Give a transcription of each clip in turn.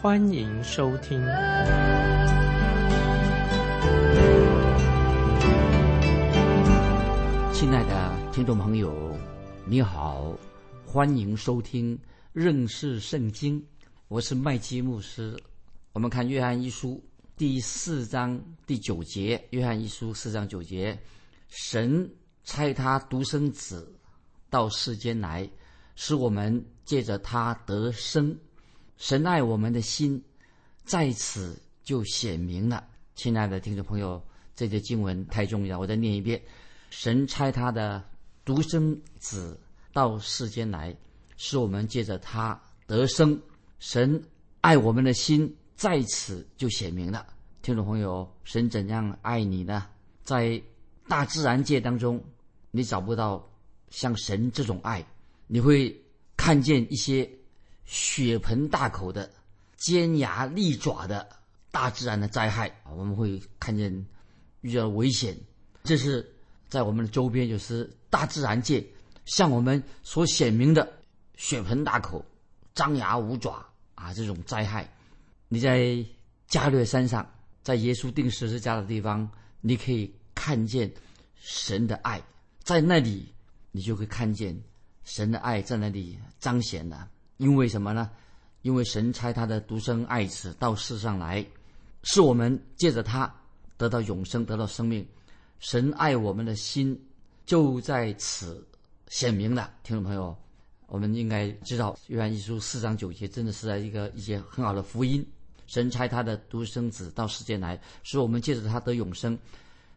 欢迎收听。亲爱的听众朋友，你好，欢迎收听认识圣经，我是麦基牧师。我们看约翰一书第四章第九节，约翰一书四章九节。神差他独生子到世间来，使我们借着他得生。神爱我们的心在此就显明了。亲爱的听众朋友，这节经文太重要，我再念一遍：神差他的独生子到世间来，使我们借着他得生。神爱我们的心在此就显明了。听众朋友，神怎样爱你呢？在大自然界当中，你找不到像神这种爱。你会看见一些血盆大口的、尖牙利爪的大自然的灾害啊！我们会看见遇到危险，这是在我们的周边，就是大自然界向我们所显明的血盆大口、张牙舞爪啊这种灾害。你在加略山上，在耶稣定十字架的地方，你可以。看见神的爱在那里，你就会看见神的爱在那里彰显了。因为什么呢？因为神差他的独生爱子到世上来，是我们借着他得到永生，得到生命。神爱我们的心就在此显明了。听众朋友，我们应该知道，约翰一书四章九节真的是一个一些很好的福音。神差他的独生子到世间来，使我们借着他得永生。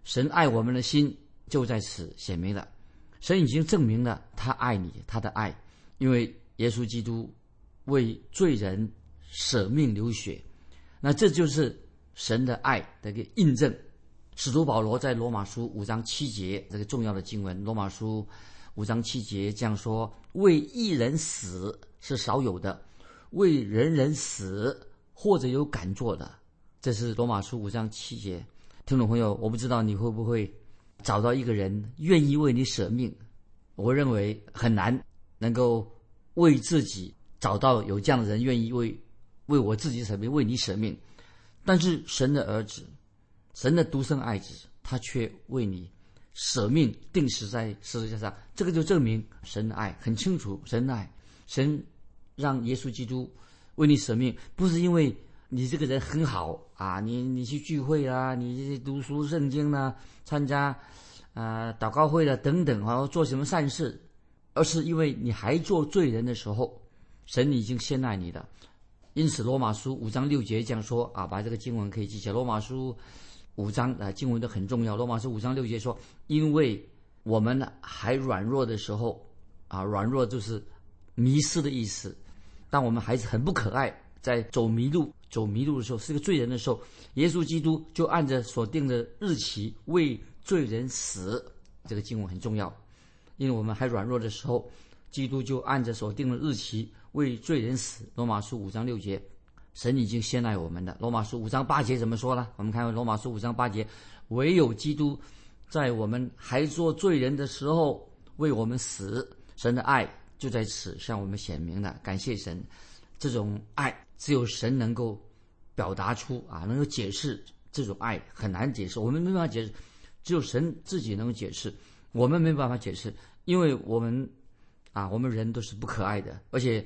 神爱我们的心就在此显明了，神已经证明了他爱你，他的爱，因为耶稣基督为罪人舍命流血，那这就是神的爱的一个印证。使徒保罗在罗马书五章七节这个重要的经文，罗马书五章七节这样说：为一人死是少有的，为人人死或者有敢做的，这是罗马书五章七节。听众朋友，我不知道你会不会找到一个人愿意为你舍命。我认为很难能够为自己找到有这样的人愿意为为我自己舍命，为你舍命。但是神的儿子，神的独生爱子，他却为你舍命，定死在十字架上。这个就证明神的爱很清楚。神的爱，神让耶稣基督为你舍命，不是因为。你这个人很好啊，你你去聚会啦，你读书圣经啦，参加啊祷告会了等等，然后做什么善事，而是因为你还做罪人的时候，神已经先爱你的。因此，罗马书五章六节这样说啊，把这个经文可以记起来。罗马书五章啊，经文都很重要。罗马书五章六节说，因为我们还软弱的时候啊，软弱就是迷失的意思，当我们还是很不可爱，在走迷路。走迷路的时候，是个罪人的时候，耶稣基督就按着所定的日期为罪人死。这个经文很重要，因为我们还软弱的时候，基督就按着所定的日期为罪人死。罗马书五章六节，神已经先爱我们的。罗马书五章八节怎么说呢？我们看罗马书五章八节，唯有基督在我们还做罪人的时候为我们死，神的爱就在此向我们显明了。感谢神，这种爱。只有神能够表达出啊，能够解释这种爱很难解释，我们没办法解释，只有神自己能解释，我们没办法解释，因为我们啊，我们人都是不可爱的，而且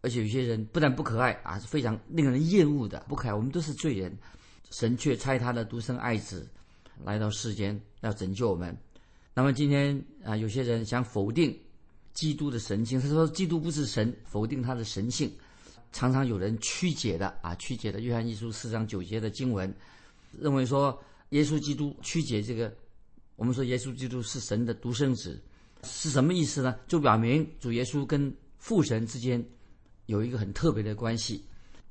而且有些人不但不可爱啊，是非常令人厌恶的不可爱，我们都是罪人，神却差他的独生爱子来到世间要拯救我们。那么今天啊，有些人想否定基督的神性，他说基督不是神，否定他的神性。常常有人曲解的啊，曲解的约翰一书四章九节的经文，认为说耶稣基督曲解这个，我们说耶稣基督是神的独生子，是什么意思呢？就表明主耶稣跟父神之间有一个很特别的关系，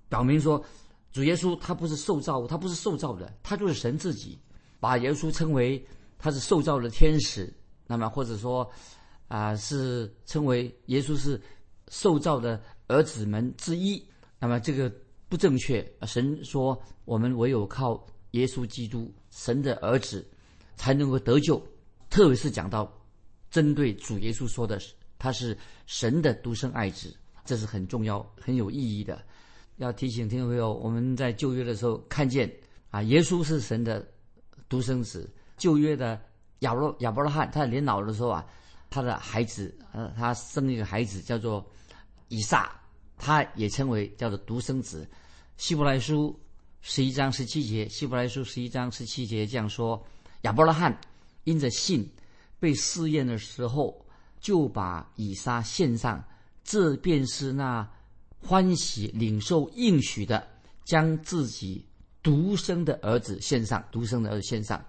表明说主耶稣他不是受造物，他不是受造的，他就是神自己，把耶稣称为他是受造的天使，那么或者说啊是称为耶稣是受造的儿子们之一，那么这个不正确。神说我们唯有靠耶稣基督，神的儿子才能够得救，特别是讲到针对主耶稣说的，他是神的独生爱子，这是很重要、很有意义的。要提醒听众朋友，我们在旧约的时候看见啊，耶稣是神的独生子。旧约的亚伯亚伯拉罕，他年老的时候啊，他的孩子呃，他生一个孩子叫做以撒，他也称为叫做独生子。希伯来书十一章十七节，希伯来书十一章十七节这样说：亚伯拉罕因着信被试验的时候，就把以撒献上，这便是那。欢喜领受应许的，将自己独生的儿子献上，独生的儿子献上。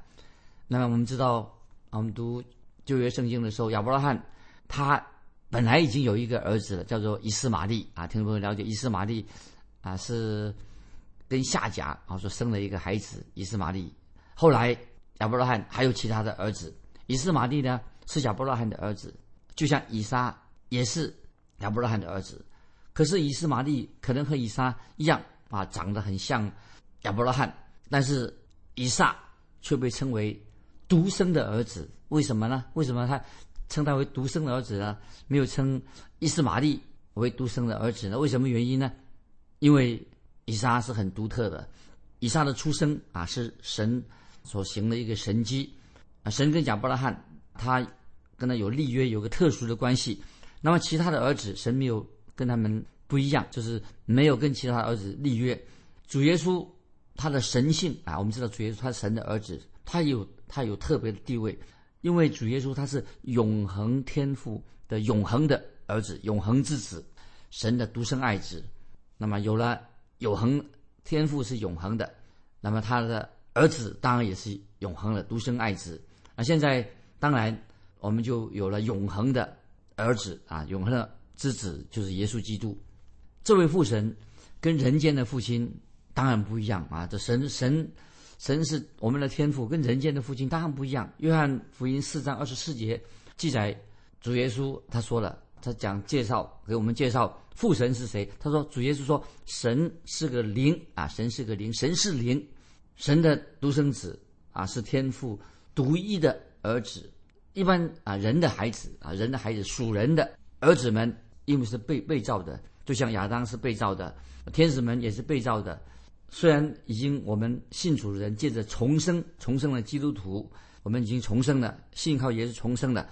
那么我们知道，我们读旧约圣经的时候，亚伯拉罕他本来已经有一个儿子了，叫做以斯玛利啊。听众朋友了解，以斯玛利啊是跟夏甲啊说生了一个孩子，以斯玛利。后来亚伯拉罕还有其他的儿子，以斯玛利呢是亚伯拉罕的儿子，就像以撒也是亚伯拉罕的儿子。可是以斯玛利可能和以撒一样啊，长得很像亚伯拉罕，但是以撒却被称为独生的儿子。为什么呢？为什么他称他为独生的儿子呢？没有称以斯玛利为独生的儿子呢？为什么原因呢？因为以撒是很独特的，以撒的出生啊是神所行的一个神迹啊，神跟亚伯拉罕他跟他有立约，有个特殊的关系。那么其他的儿子，神没有。跟他们不一样，就是没有跟其他儿子立约。主耶稣他的神性啊，我们知道主耶稣他神的儿子，他有他有特别的地位，因为主耶稣他是永恒天赋的永恒的儿子，永恒之子，神的独生爱子。那么有了永恒天赋是永恒的，那么他的儿子当然也是永恒的独生爱子。那现在当然我们就有了永恒的儿子啊，永恒的。之子就是耶稣基督，这位父神跟人间的父亲当然不一样啊！这神神神是我们的天父，跟人间的父亲当然不一样。约翰福音四章二十四节记载，主耶稣他说了，他讲介绍给我们介绍父神是谁。他说主耶稣说神是个灵啊，神是个灵，神是灵，神的独生子啊，是天父独一的儿子。一般啊，人的孩子啊，人的孩子属人的儿子们。因为是被被造的，就像亚当是被造的，天使们也是被造的。虽然已经我们信主的人借着重生，重生了基督徒，我们已经重生了，信靠也是重生了。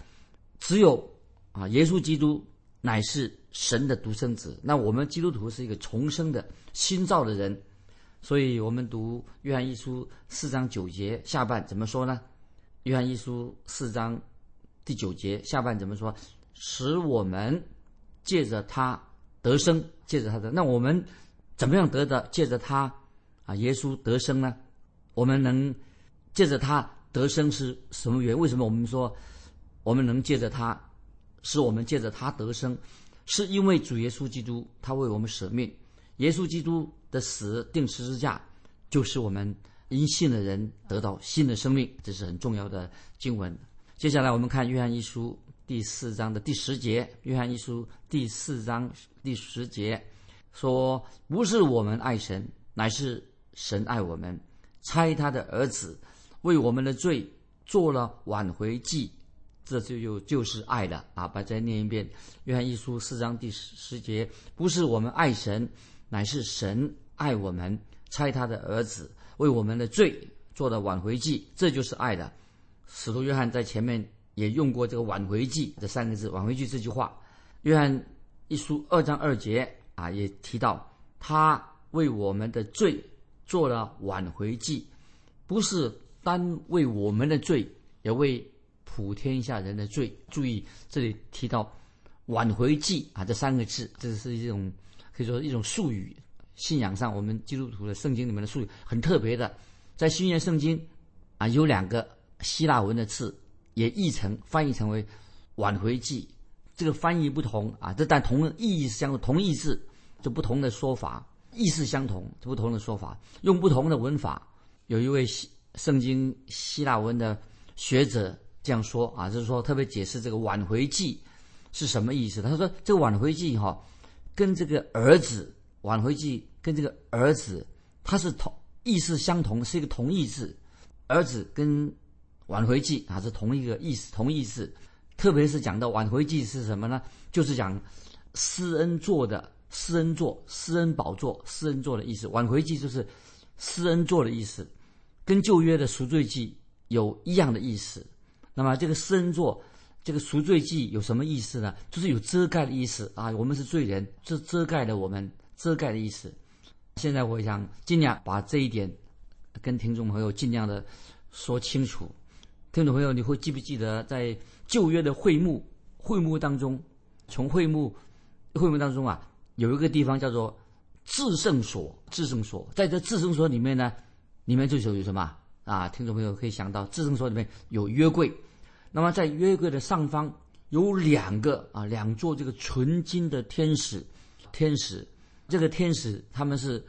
只有啊，耶稣基督乃是神的独生子。那我们基督徒是一个重生的新造的人，所以我们读约翰一书四章九节下半怎么说呢？约翰一书四章第九节下半怎么说？使我们。借着他得生，借着他的，那我们怎么样得的？借着他啊，耶稣得生呢？我们能借着他得生是什么原？为什么我们说我们能借着他，使我们借着他得生？是因为主耶稣基督他为我们舍命，耶稣基督的死定十字架，就是我们因信的人得到新的生命，这是很重要的经文。接下来我们看约翰一书。第四章的第十节，约翰一书第四章第十节说：“不是我们爱神，乃是神爱我们，差他的儿子为我们的罪做了挽回祭，这就就就是爱了啊！”把再念一遍，约翰一书四章第十节：“不是我们爱神，乃是神爱我们，差他的儿子为我们的罪做了挽回祭，这就是爱的。”使徒约翰在前面。也用过这个挽回记这三个字，挽回记这句话，约翰一书二章二节啊，也提到他为我们的罪做了挽回记，不是单为我们的罪，也为普天下人的罪。注意这里提到挽回记啊这三个字，这是一种可以说一种术语，信仰上我们基督徒的圣经里面的术语很特别的，在新约圣经啊有两个希腊文的字。也译成翻译成为挽回记，这个翻译不同啊，这但同意义相同，同义字就不同的说法。意思相同，不同的说法，用不同的文法。有一位希圣经希腊文的学者这样说啊，就是说特别解释这个挽回祭是什么意思。他说这个挽回祭哈，跟这个儿子挽回记跟这个儿子，他是同意思相同，是一个同义字。儿子跟挽回记啊是同一个意思，同义字。特别是讲到挽回记是什么呢？就是讲施恩座的施恩座、施恩宝座、施恩座的意思。挽回记就是施恩座的意思，跟旧约的赎罪祭有一样的意思。那么这个施恩座、这个赎罪祭有什么意思呢？就是有遮盖的意思啊。我们是罪人，这遮盖了我们，遮盖的意思。现在我想尽量把这一点跟听众朋友尽量的说清楚。听众朋友，你会记不记得在旧约的会幕会幕当中，从会幕会幕当中啊，有一个地方叫做至圣所。至圣所在这至圣所里面呢，里面就有什么啊？听众朋友可以想到，至圣所里面有约柜。那么在约柜的上方有两个啊，两座这个纯金的天使，天使这个天使他们是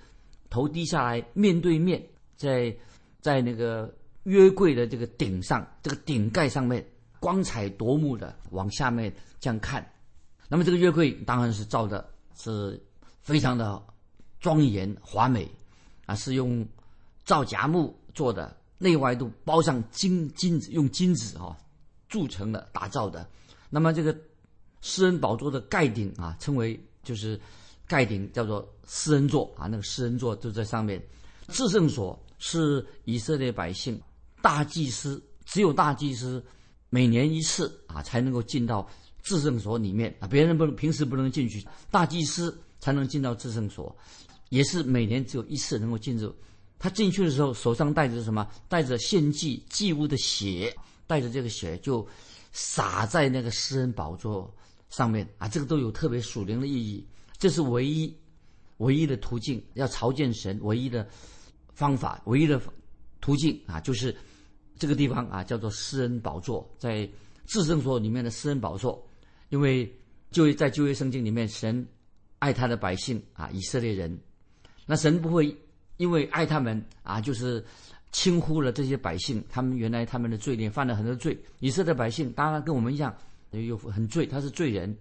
头低下来，面对面，在在那个。约柜的这个顶上，这个顶盖上面光彩夺目的往下面这样看，那么这个约柜当然是造的是非常的庄严华美啊，是用皂荚木做的，内外都包上金金子，用金子啊铸成的打造的。那么这个施恩宝座的盖顶啊，称为就是盖顶叫做施恩座啊，那个施恩座就在上面。至圣所是以色列百姓。大祭司只有大祭司每年一次啊，才能够进到至圣所里面啊，别人不能平时不能进去，大祭司才能进到至圣所，也是每年只有一次能够进入。他进去的时候，手上带着什么？带着献祭祭物的血，带着这个血就洒在那个施恩宝座上面啊，这个都有特别属灵的意义。这是唯一唯一的途径，要朝见神唯一的方法，唯一的途径啊，就是。这个地方啊，叫做施恩宝座，在至圣所里面的施恩宝座，因为就在旧约圣经里面，神爱他的百姓啊，以色列人，那神不会因为爱他们啊，就是轻忽了这些百姓，他们原来他们的罪孽犯了很多罪，以色列百姓当然跟我们一样有很罪，他是罪人，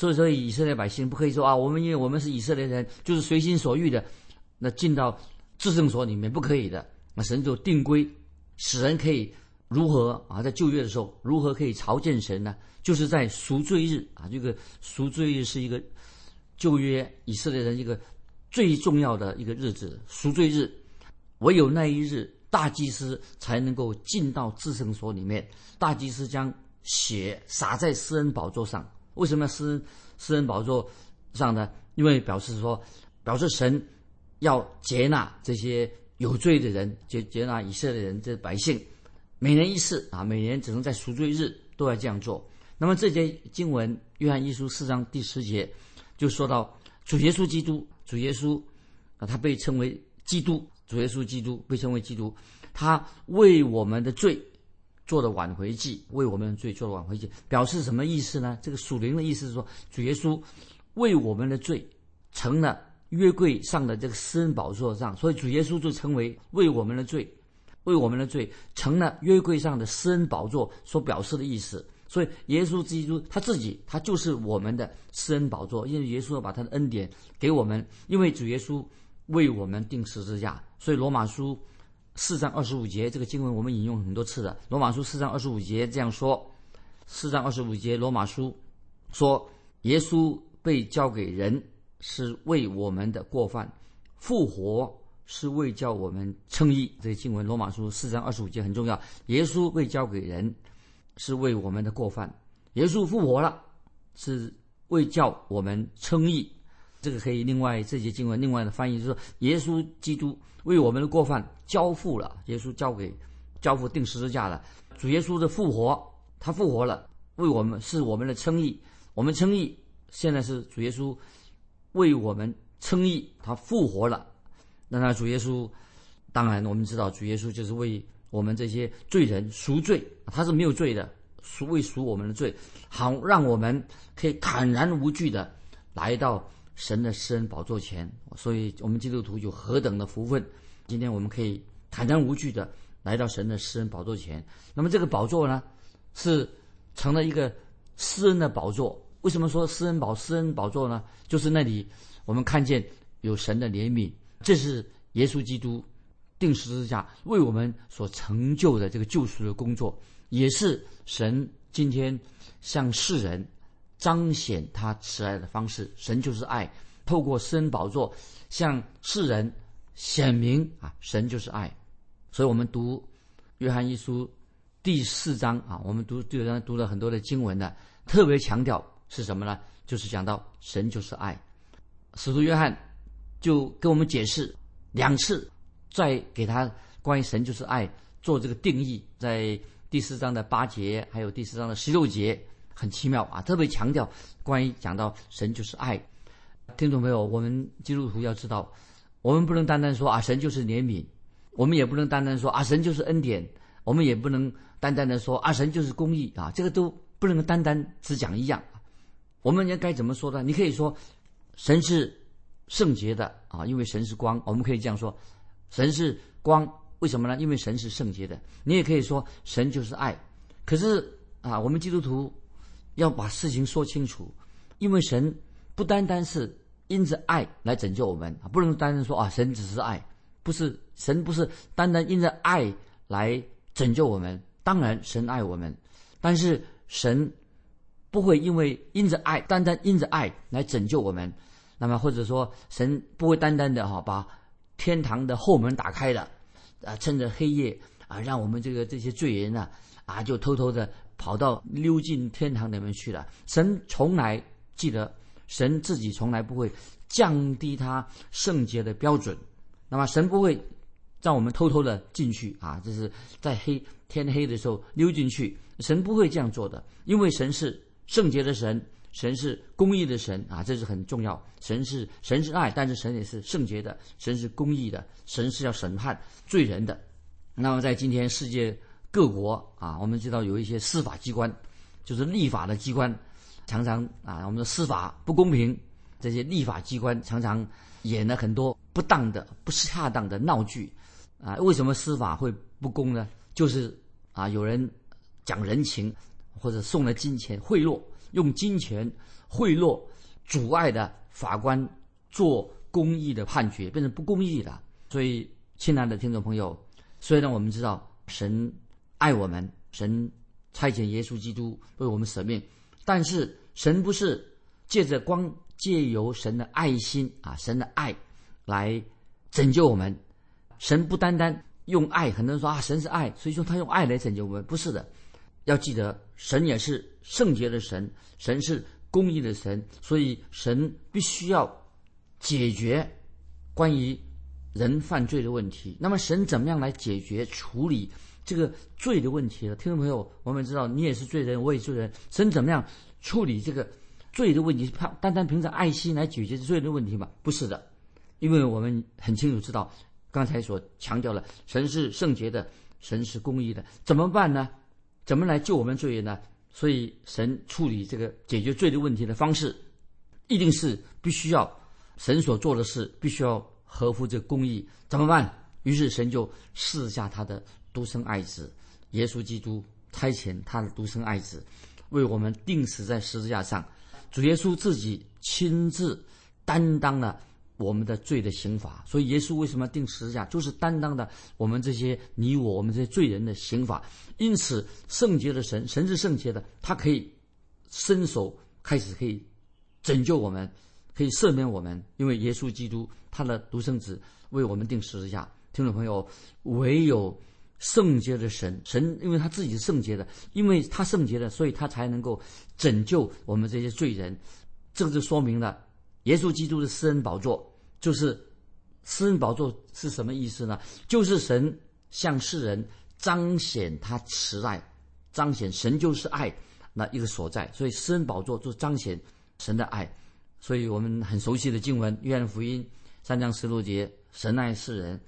所以所以色列百姓不可以说啊，我们因为我们是以色列人，就是随心所欲的那进到至圣所里面不可以的，那神就定规。使人可以如何啊？在旧约的时候，如何可以朝见神呢？就是在赎罪日啊！这个赎罪日是一个旧约以色列人一个最重要的一个日子。赎罪日，唯有那一日，大祭司才能够进到至圣所里面。大祭司将血洒在施恩宝座上。为什么施施恩宝座上呢？因为表示说，表示神要接纳这些。有罪的人接接纳以色列人这百姓，每年一次啊，每年只能在赎罪日都要这样做。那么这节经文《约翰一书》四章第十节就说到主耶稣基督，主耶稣啊，他被称为基督，主耶稣基督被称为基督，他为我们的罪做的挽回祭，为我们的罪做的挽回祭，表示什么意思呢？这个属灵的意思是说，主耶稣为我们的罪成了。约柜上的这个施恩宝座上，所以主耶稣就成为为我们的罪，为我们的罪成了约柜上的施恩宝座所表示的意思。所以耶稣基督他自己，他就是我们的施恩宝座，因为耶稣要把他的恩典给我们，因为主耶稣为我们定十字架。所以罗马书四章二十五节这个经文我们引用很多次了。罗马书四章二十五节这样说：四章二十五节罗马书说，耶稣被交给人。是为我们的过犯复活，是为叫我们称义。这经文罗马书四章二十五节很重要。耶稣被交给人，是为我们的过犯；耶稣复活了，是为叫我们称义。这个可以另外这节经文另外的翻译就是说，耶稣基督为我们的过犯交付了，耶稣交给交付定十字架了。主耶稣的复活，他复活了，为我们是我们的称义。我们称义，现在是主耶稣。为我们称义，他复活了。那他主耶稣，当然我们知道主耶稣就是为我们这些罪人赎罪，他是没有罪的，赎为赎我们的罪，好让我们可以坦然无惧的来到神的施恩宝座前，所以我们基督徒有何等的福分！今天我们可以坦然无惧的来到神的施恩宝座前。那么这个宝座呢，是成了一个施恩的宝座。为什么说施恩宝施恩宝座呢？就是那里我们看见有神的怜悯，这是耶稣基督定十字架为我们所成就的这个救赎的工作，也是神今天向世人彰显他慈爱的方式。神就是爱，透过施恩宝座向世人。显明啊，神就是爱，所以我们读约翰一书第四章啊，我们读第四章读了很多的经文的，特别强调是什么呢？就是讲到神就是爱。使徒约翰就跟我们解释两次，再给他关于神就是爱做这个定义，在第四章的八节，还有第四章的十六节，很奇妙啊，特别强调关于讲到神就是爱。听众朋友，我们基督徒要知道。我们不能单单说啊，神就是怜悯；我们也不能单单说啊，神就是恩典；我们也不能单单的说啊，神就是公义啊。这个都不能单单只讲一样。我们应该怎么说呢？你可以说，神是圣洁的啊，因为神是光。我们可以这样说，神是光，为什么呢？因为神是圣洁的。你也可以说，神就是爱。可是啊，我们基督徒要把事情说清楚，因为神不单单是。因着爱来拯救我们啊，不能单单说啊，神只是爱，不是神不是单单因着爱来拯救我们。当然，神爱我们，但是神不会因为因着爱，单单因着爱来拯救我们。那么或者说，神不会单单的哈把天堂的后门打开了，啊，趁着黑夜啊，让我们这个这些罪人呢啊，就偷偷的跑到溜进天堂里面去了。神从来记得。神自己从来不会降低他圣洁的标准，那么神不会让我们偷偷的进去啊，这是在黑天黑的时候溜进去，神不会这样做的，因为神是圣洁的神，神是公义的神啊，这是很重要。神是神是爱，但是神也是圣洁的，神是公义的，神是要审判罪人的。那么在今天世界各国啊，我们知道有一些司法机关，就是立法的机关。常常啊，我们的司法不公平，这些立法机关常常演了很多不当的、不恰当的闹剧啊。为什么司法会不公呢？就是啊，有人讲人情，或者送了金钱贿赂，用金钱贿赂，阻碍的法官做公义的判决，变成不公义的。所以，亲爱的听众朋友，虽然我们知道神爱我们，神差遣耶稣基督为我们舍命，但是。神不是借着光，借由神的爱心啊，神的爱来拯救我们。神不单单用爱，很多人说啊，神是爱，所以说他用爱来拯救我们，不是的。要记得，神也是圣洁的神，神是公义的神，所以神必须要解决关于人犯罪的问题。那么，神怎么样来解决处理这个罪的问题了？听众朋友，我们知道你也是罪人，我也是罪人，神怎么样？处理这个罪的问题，他单单凭着爱心来解决罪的问题吗？不是的，因为我们很清楚知道，刚才所强调了，神是圣洁的，神是公义的，怎么办呢？怎么来救我们罪人呢？所以神处理这个解决罪的问题的方式，一定是必须要神所做的事必须要合乎这个公义。怎么办？于是神就赐下他的独生爱子耶稣基督，差遣他的独生爱子。为我们钉死在十字架上，主耶稣自己亲自担当了我们的罪的刑罚。所以，耶稣为什么要钉十字架，就是担当的我们这些你我我们这些罪人的刑罚。因此，圣洁的神，神是圣洁的，他可以伸手开始可以拯救我们，可以赦免我们，因为耶稣基督他的独生子为我们钉十字架。听众朋友，唯有。圣洁的神，神因为他自己是圣洁的，因为他圣洁的，所以他才能够拯救我们这些罪人。这个就说明了，耶稣基督的施恩宝座就是施恩宝座是什么意思呢？就是神向世人彰显他慈爱，彰显神就是爱那一个所在。所以施恩宝座就彰显神的爱。所以我们很熟悉的经文《约翰福音》三章十六节：神爱世人，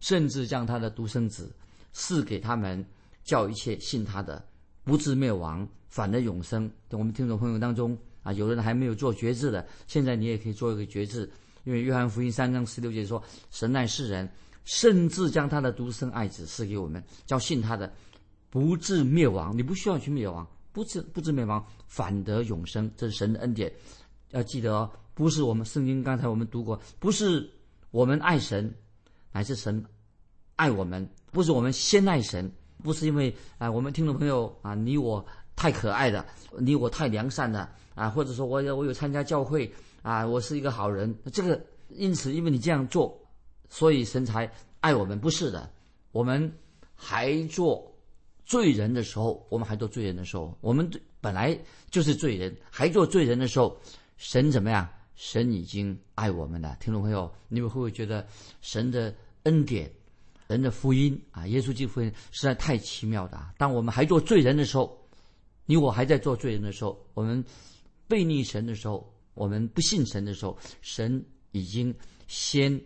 甚至将他的独生子。赐给他们，叫一切信他的不至灭亡，反得永生。我们听众朋友当中啊，有人还没有做决志的，现在你也可以做一个决志，因为约翰福音三章十六节说：“神爱世人，甚至将他的独生爱子赐给我们，叫信他的不至灭亡。你不需要去灭亡，不至不至灭亡，反得永生。这是神的恩典。要记得哦，不是我们圣经刚才我们读过，不是我们爱神，乃是神爱我们，不是我们先爱神。”不是因为啊，我们听众朋友啊，你我太可爱的，你我太良善了啊，或者说我有我有参加教会啊，我是一个好人。这个因此，因为你这样做，所以神才爱我们。不是的，我们还做罪人的时候，我们还做罪人的时候，我们本来就是罪人，还做罪人的时候，神怎么样？神已经爱我们了。听众朋友，你们会不会觉得神的恩典？人的福音啊，耶稣基督福音实在太奇妙的啊！当我们还做罪人的时候，你我还在做罪人的时候，我们背逆神的时候，我们不信神的时候，神已经先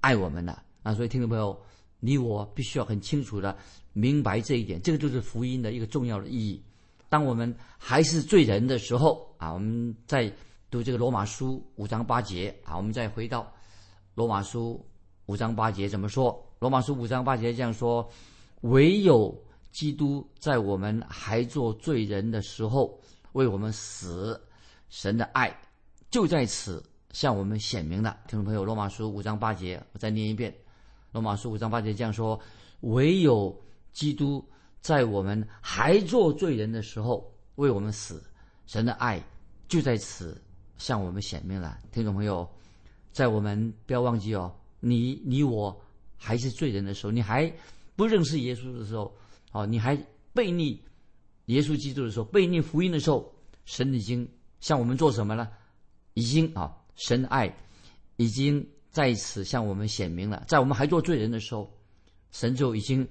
爱我们了啊！所以听众朋友，你我必须要很清楚的明白这一点，这个就是福音的一个重要的意义。当我们还是罪人的时候啊，我们在读这个罗马书五章八节啊，我们再回到罗马书五章八节怎么说？罗马书五章八节这样说：“唯有基督在我们还做罪人的时候为我们死，神的爱就在此向我们显明了。”听众朋友，罗马书五章八节，我再念一遍：罗马书五章八节这样说：“唯有基督在我们还做罪人的时候为我们死，神的爱就在此向我们显明了。”听众朋友，在我们不要忘记哦，你你我。还是罪人的时候，你还不认识耶稣的时候，哦，你还背逆耶稣基督的时候，背逆福音的时候，神已经向我们做什么了？已经啊，神的爱已经在此向我们显明了。在我们还做罪人的时候，神就已经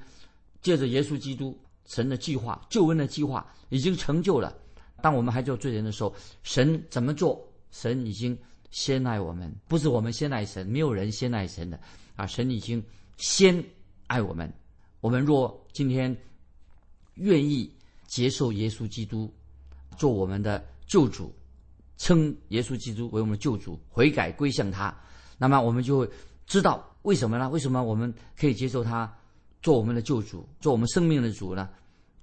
借着耶稣基督，神的计划、救恩的计划已经成就了。当我们还做罪人的时候，神怎么做？神已经先爱我们，不是我们先爱神，没有人先爱神的。啊，神已经先爱我们，我们若今天愿意接受耶稣基督做我们的救主，称耶稣基督为我们的救主，悔改归向他，那么我们就会知道为什么呢？为什么我们可以接受他做我们的救主，做我们生命的主呢？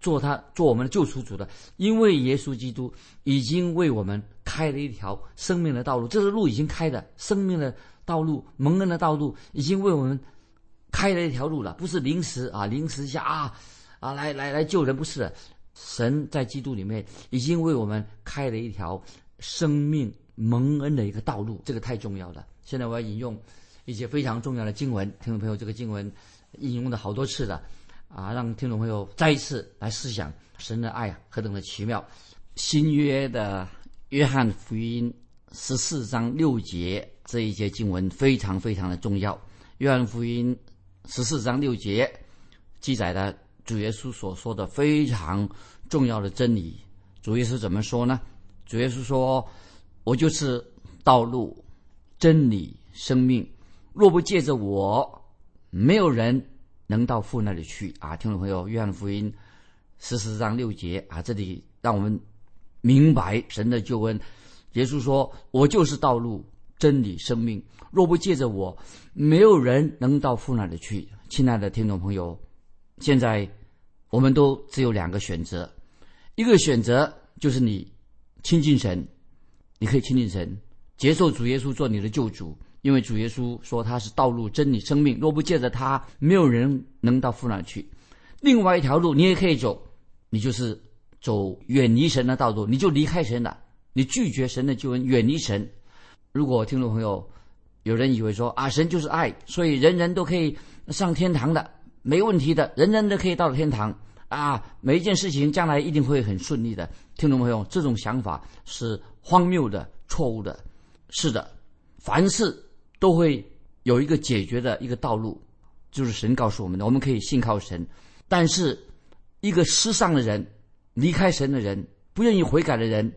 做他做我们的救赎主的？因为耶稣基督已经为我们开了一条生命的道路，这是路已经开的，生命的。道路蒙恩的道路已经为我们开了一条路了，不是临时啊，临时下啊啊来来来救人，不是的神在基督里面已经为我们开了一条生命蒙恩的一个道路，这个太重要了。现在我要引用一些非常重要的经文，听众朋友，这个经文引用的好多次了啊，让听众朋友再一次来思想神的爱何等的奇妙。新约的约翰福音十四章六节。这一节经文非常非常的重要，《约翰福音》十四章六节记载的主耶稣所说的非常重要的真理。主耶稣怎么说呢？主耶稣说：“我就是道路、真理、生命，若不借着我，没有人能到父那里去。”啊，听众朋友，《约翰福音》十四章六节啊，这里让我们明白神的救恩。耶稣说：“我就是道路。”真理生命，若不借着我，没有人能到父那里去。亲爱的听众朋友，现在我们都只有两个选择，一个选择就是你亲近神，你可以亲近神，接受主耶稣做你的救主，因为主耶稣说他是道路、真理、生命，若不借着他，没有人能到父那去。另外一条路你也可以走，你就是走远离神的道路，你就离开神了，你拒绝神的救恩，远离神。如果听众朋友有人以为说啊，神就是爱，所以人人都可以上天堂的，没问题的，人人都可以到天堂啊，每一件事情将来一定会很顺利的。听众朋友，这种想法是荒谬的、错误的。是的，凡事都会有一个解决的一个道路，就是神告诉我们的，我们可以信靠神。但是，一个失丧的人、离开神的人、不愿意悔改的人，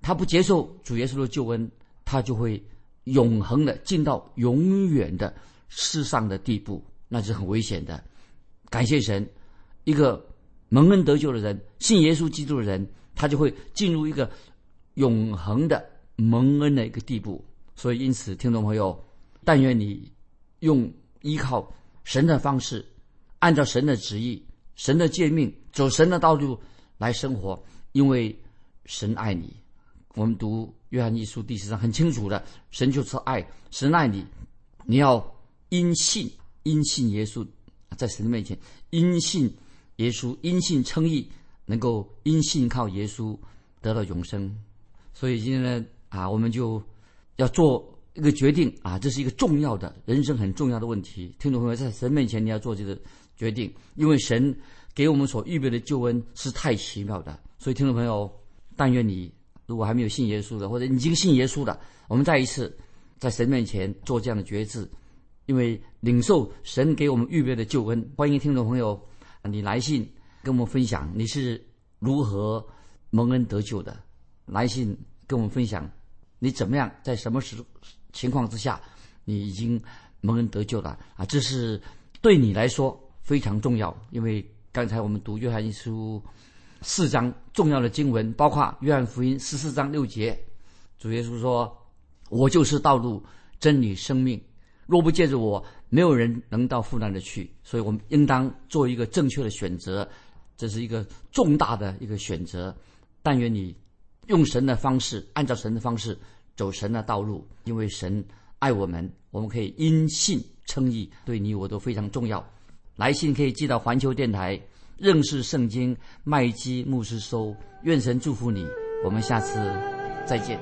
他不接受主耶稣的救恩。他就会永恒的进到永远的失上的地步，那是很危险的。感谢神，一个蒙恩得救的人，信耶稣基督的人，他就会进入一个永恒的蒙恩的一个地步。所以，因此，听众朋友，但愿你用依靠神的方式，按照神的旨意、神的诫命，走神的道路来生活，因为神爱你。我们读约翰一书第十章很清楚的，神就是爱，神爱你，你要因信，因信耶稣，在神的面前因信耶稣，因信称义，能够因信靠耶稣得到永生。所以今天呢，啊，我们就。要做一个决定啊，这是一个重要的人生很重要的问题。听众朋友，在神面前你要做这个决定，因为神给我们所预备的救恩是太奇妙的。所以，听众朋友，但愿你如果还没有信耶稣的，或者已经信耶稣的，我们再一次在神面前做这样的决志，因为领受神给我们预备的救恩。欢迎听众朋友，你来信跟我们分享你是如何蒙恩得救的，来信跟我们分享。你怎么样？在什么时情况之下，你已经蒙恩得救了啊？这是对你来说非常重要，因为刚才我们读约翰一书四章重要的经文，包括约翰福音十四章六节，主耶稣说：“我就是道路、真理、生命，若不借着我，没有人能到父那里去。”所以，我们应当做一个正确的选择，这是一个重大的一个选择。但愿你。用神的方式，按照神的方式走神的道路，因为神爱我们，我们可以因信称义，对你我都非常重要。来信可以寄到环球电台认识圣经麦基牧师收，愿神祝福你，我们下次再见。